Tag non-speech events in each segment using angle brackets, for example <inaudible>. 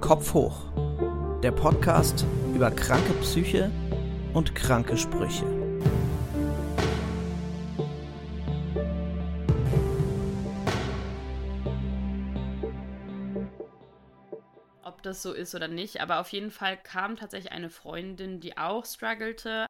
Kopf hoch. Der Podcast über kranke Psyche und kranke Sprüche. Ob das so ist oder nicht, aber auf jeden Fall kam tatsächlich eine Freundin, die auch struggelte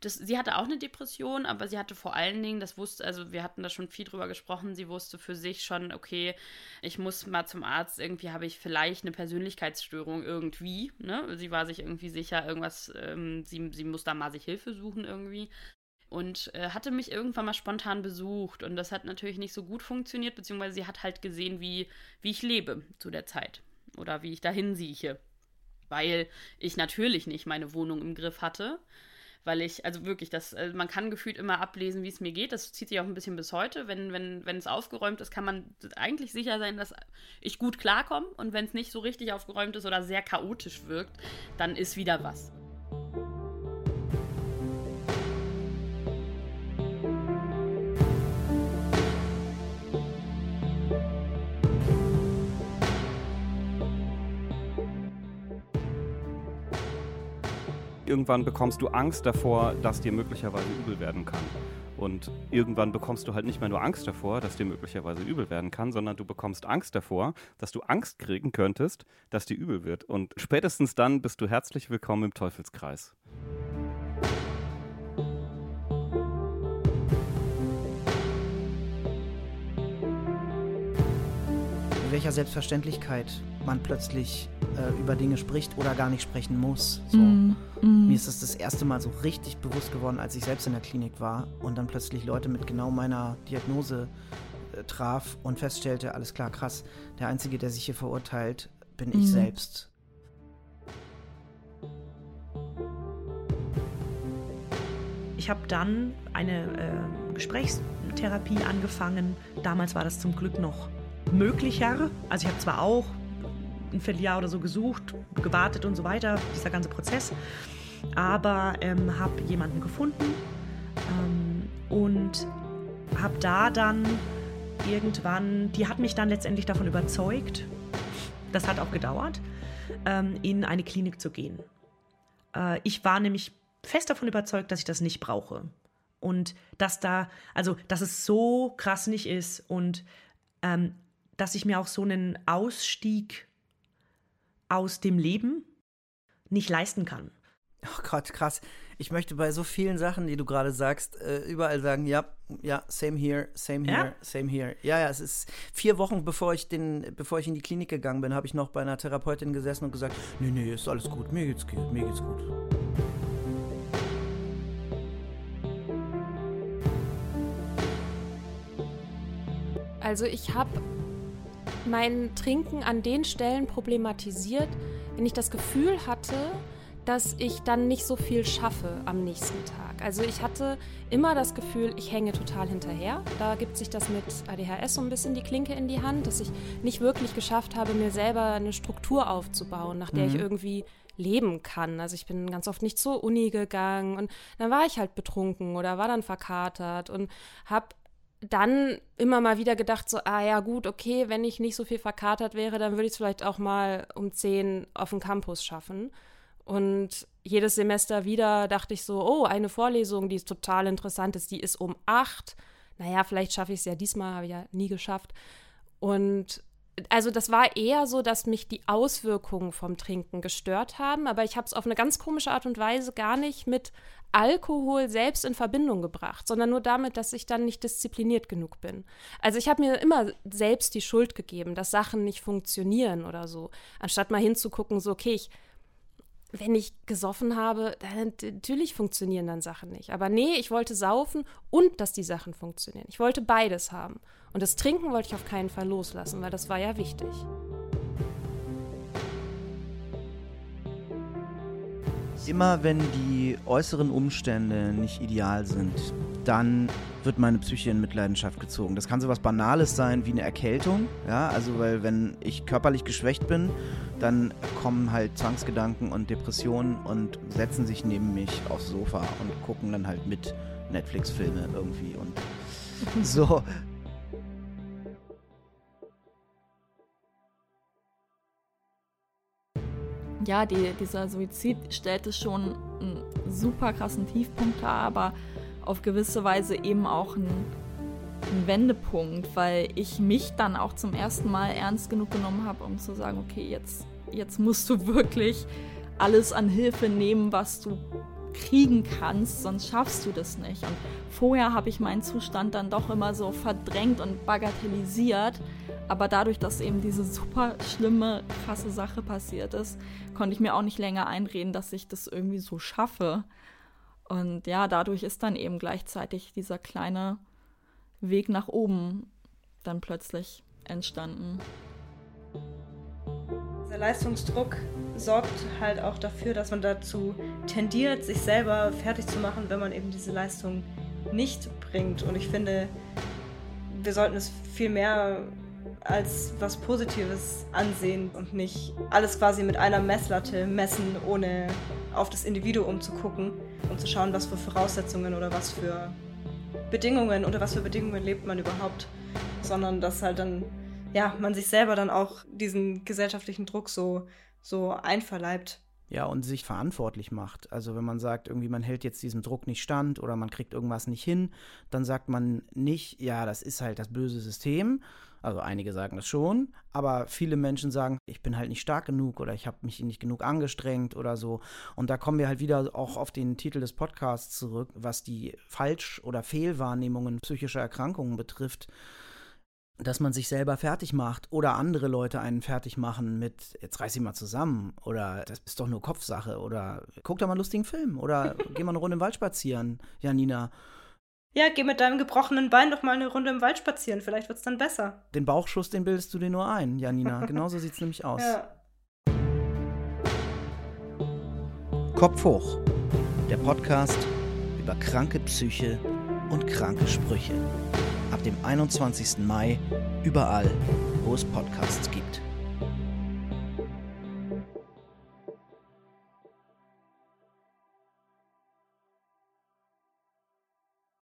das, sie hatte auch eine Depression, aber sie hatte vor allen Dingen, das wusste, also wir hatten da schon viel drüber gesprochen, sie wusste für sich schon, okay, ich muss mal zum Arzt, irgendwie habe ich vielleicht eine Persönlichkeitsstörung irgendwie, ne? Sie war sich irgendwie sicher, irgendwas, ähm, sie, sie muss da mal sich Hilfe suchen irgendwie und äh, hatte mich irgendwann mal spontan besucht und das hat natürlich nicht so gut funktioniert, beziehungsweise sie hat halt gesehen, wie, wie ich lebe zu der Zeit oder wie ich dahin sieche, weil ich natürlich nicht meine Wohnung im Griff hatte weil ich, also wirklich, das, also man kann gefühlt immer ablesen, wie es mir geht. Das zieht sich auch ein bisschen bis heute. Wenn, wenn, wenn es aufgeräumt ist, kann man eigentlich sicher sein, dass ich gut klarkomme. Und wenn es nicht so richtig aufgeräumt ist oder sehr chaotisch wirkt, dann ist wieder was. Irgendwann bekommst du Angst davor, dass dir möglicherweise übel werden kann. Und irgendwann bekommst du halt nicht mehr nur Angst davor, dass dir möglicherweise übel werden kann, sondern du bekommst Angst davor, dass du Angst kriegen könntest, dass dir übel wird. Und spätestens dann bist du herzlich willkommen im Teufelskreis. In welcher Selbstverständlichkeit man plötzlich äh, über Dinge spricht oder gar nicht sprechen muss. So. Mm, mm. Mir ist das das erste Mal so richtig bewusst geworden, als ich selbst in der Klinik war und dann plötzlich Leute mit genau meiner Diagnose äh, traf und feststellte, alles klar, krass, der Einzige, der sich hier verurteilt, bin mm. ich selbst. Ich habe dann eine äh, Gesprächstherapie angefangen. Damals war das zum Glück noch möglicher. Also ich habe zwar auch ein Vierteljahr oder so gesucht, gewartet und so weiter, dieser ganze Prozess. Aber ähm, habe jemanden gefunden ähm, und habe da dann irgendwann, die hat mich dann letztendlich davon überzeugt, das hat auch gedauert, ähm, in eine Klinik zu gehen. Äh, ich war nämlich fest davon überzeugt, dass ich das nicht brauche. Und dass da, also, dass es so krass nicht ist und ähm, dass ich mir auch so einen Ausstieg aus dem Leben nicht leisten kann. Oh Gott, krass. Ich möchte bei so vielen Sachen, die du gerade sagst, äh, überall sagen, ja, ja, same here, same here, ja? same here. Ja, ja, es ist vier Wochen, bevor ich, den, bevor ich in die Klinik gegangen bin, habe ich noch bei einer Therapeutin gesessen und gesagt, nee, nee, ist alles gut, mir geht's gut, mir geht's gut. Also ich habe mein Trinken an den Stellen problematisiert, wenn ich das Gefühl hatte, dass ich dann nicht so viel schaffe am nächsten Tag. Also ich hatte immer das Gefühl, ich hänge total hinterher. Da gibt sich das mit ADHS so ein bisschen die Klinke in die Hand, dass ich nicht wirklich geschafft habe, mir selber eine Struktur aufzubauen, nach der mhm. ich irgendwie leben kann. Also ich bin ganz oft nicht zur Uni gegangen und dann war ich halt betrunken oder war dann verkatert und habe dann immer mal wieder gedacht, so, ah ja, gut, okay, wenn ich nicht so viel verkatert wäre, dann würde ich es vielleicht auch mal um 10 auf dem Campus schaffen. Und jedes Semester wieder dachte ich so, oh, eine Vorlesung, die ist total interessant ist, die ist um 8. Naja, vielleicht schaffe ich es ja diesmal, habe ich ja nie geschafft. Und also das war eher so, dass mich die Auswirkungen vom Trinken gestört haben, aber ich habe es auf eine ganz komische Art und Weise gar nicht mit Alkohol selbst in Verbindung gebracht, sondern nur damit, dass ich dann nicht diszipliniert genug bin. Also ich habe mir immer selbst die Schuld gegeben, dass Sachen nicht funktionieren oder so, anstatt mal hinzugucken, so okay, ich wenn ich gesoffen habe, dann natürlich funktionieren dann Sachen nicht. Aber nee, ich wollte saufen und dass die Sachen funktionieren. Ich wollte beides haben. Und das Trinken wollte ich auf keinen Fall loslassen, weil das war ja wichtig. Immer wenn die äußeren Umstände nicht ideal sind, dann wird meine Psyche in Mitleidenschaft gezogen. Das kann so was Banales sein wie eine Erkältung, ja, also weil wenn ich körperlich geschwächt bin, dann kommen halt Zwangsgedanken und Depressionen und setzen sich neben mich aufs Sofa und gucken dann halt mit Netflix-Filme irgendwie und <laughs> so. Ja, die, dieser Suizid stellte schon einen super krassen Tiefpunkt dar, aber auf gewisse Weise eben auch einen, einen Wendepunkt, weil ich mich dann auch zum ersten Mal ernst genug genommen habe, um zu sagen, okay, jetzt, jetzt musst du wirklich alles an Hilfe nehmen, was du kriegen kannst, sonst schaffst du das nicht. Und vorher habe ich meinen Zustand dann doch immer so verdrängt und bagatellisiert. Aber dadurch, dass eben diese super schlimme, krasse Sache passiert ist, konnte ich mir auch nicht länger einreden, dass ich das irgendwie so schaffe. Und ja, dadurch ist dann eben gleichzeitig dieser kleine Weg nach oben dann plötzlich entstanden. Der Leistungsdruck sorgt halt auch dafür, dass man dazu tendiert, sich selber fertig zu machen, wenn man eben diese Leistung nicht bringt. Und ich finde, wir sollten es viel mehr als was Positives ansehen und nicht alles quasi mit einer Messlatte messen, ohne auf das Individuum zu gucken und zu schauen, was für Voraussetzungen oder was für Bedingungen, unter was für Bedingungen lebt man überhaupt, sondern dass halt dann, ja, man sich selber dann auch diesen gesellschaftlichen Druck so so einverleibt. Ja, und sich verantwortlich macht. Also wenn man sagt, irgendwie man hält jetzt diesem Druck nicht stand oder man kriegt irgendwas nicht hin, dann sagt man nicht, ja, das ist halt das böse System. Also einige sagen das schon, aber viele Menschen sagen, ich bin halt nicht stark genug oder ich habe mich nicht genug angestrengt oder so. Und da kommen wir halt wieder auch auf den Titel des Podcasts zurück, was die Falsch- oder Fehlwahrnehmungen psychischer Erkrankungen betrifft dass man sich selber fertig macht oder andere Leute einen fertig machen mit, jetzt reiß dich mal zusammen oder das ist doch nur Kopfsache oder guck doch mal einen lustigen Film oder <laughs> geh mal eine Runde im Wald spazieren, Janina. Ja, geh mit deinem gebrochenen Bein doch mal eine Runde im Wald spazieren, vielleicht wird's dann besser. Den Bauchschuss, den bildest du dir nur ein, Janina. <laughs> Genauso sieht's nämlich aus. Ja. Kopf hoch. Der Podcast über kranke Psyche und kranke Sprüche ab dem 21. Mai überall, wo es Podcasts gibt.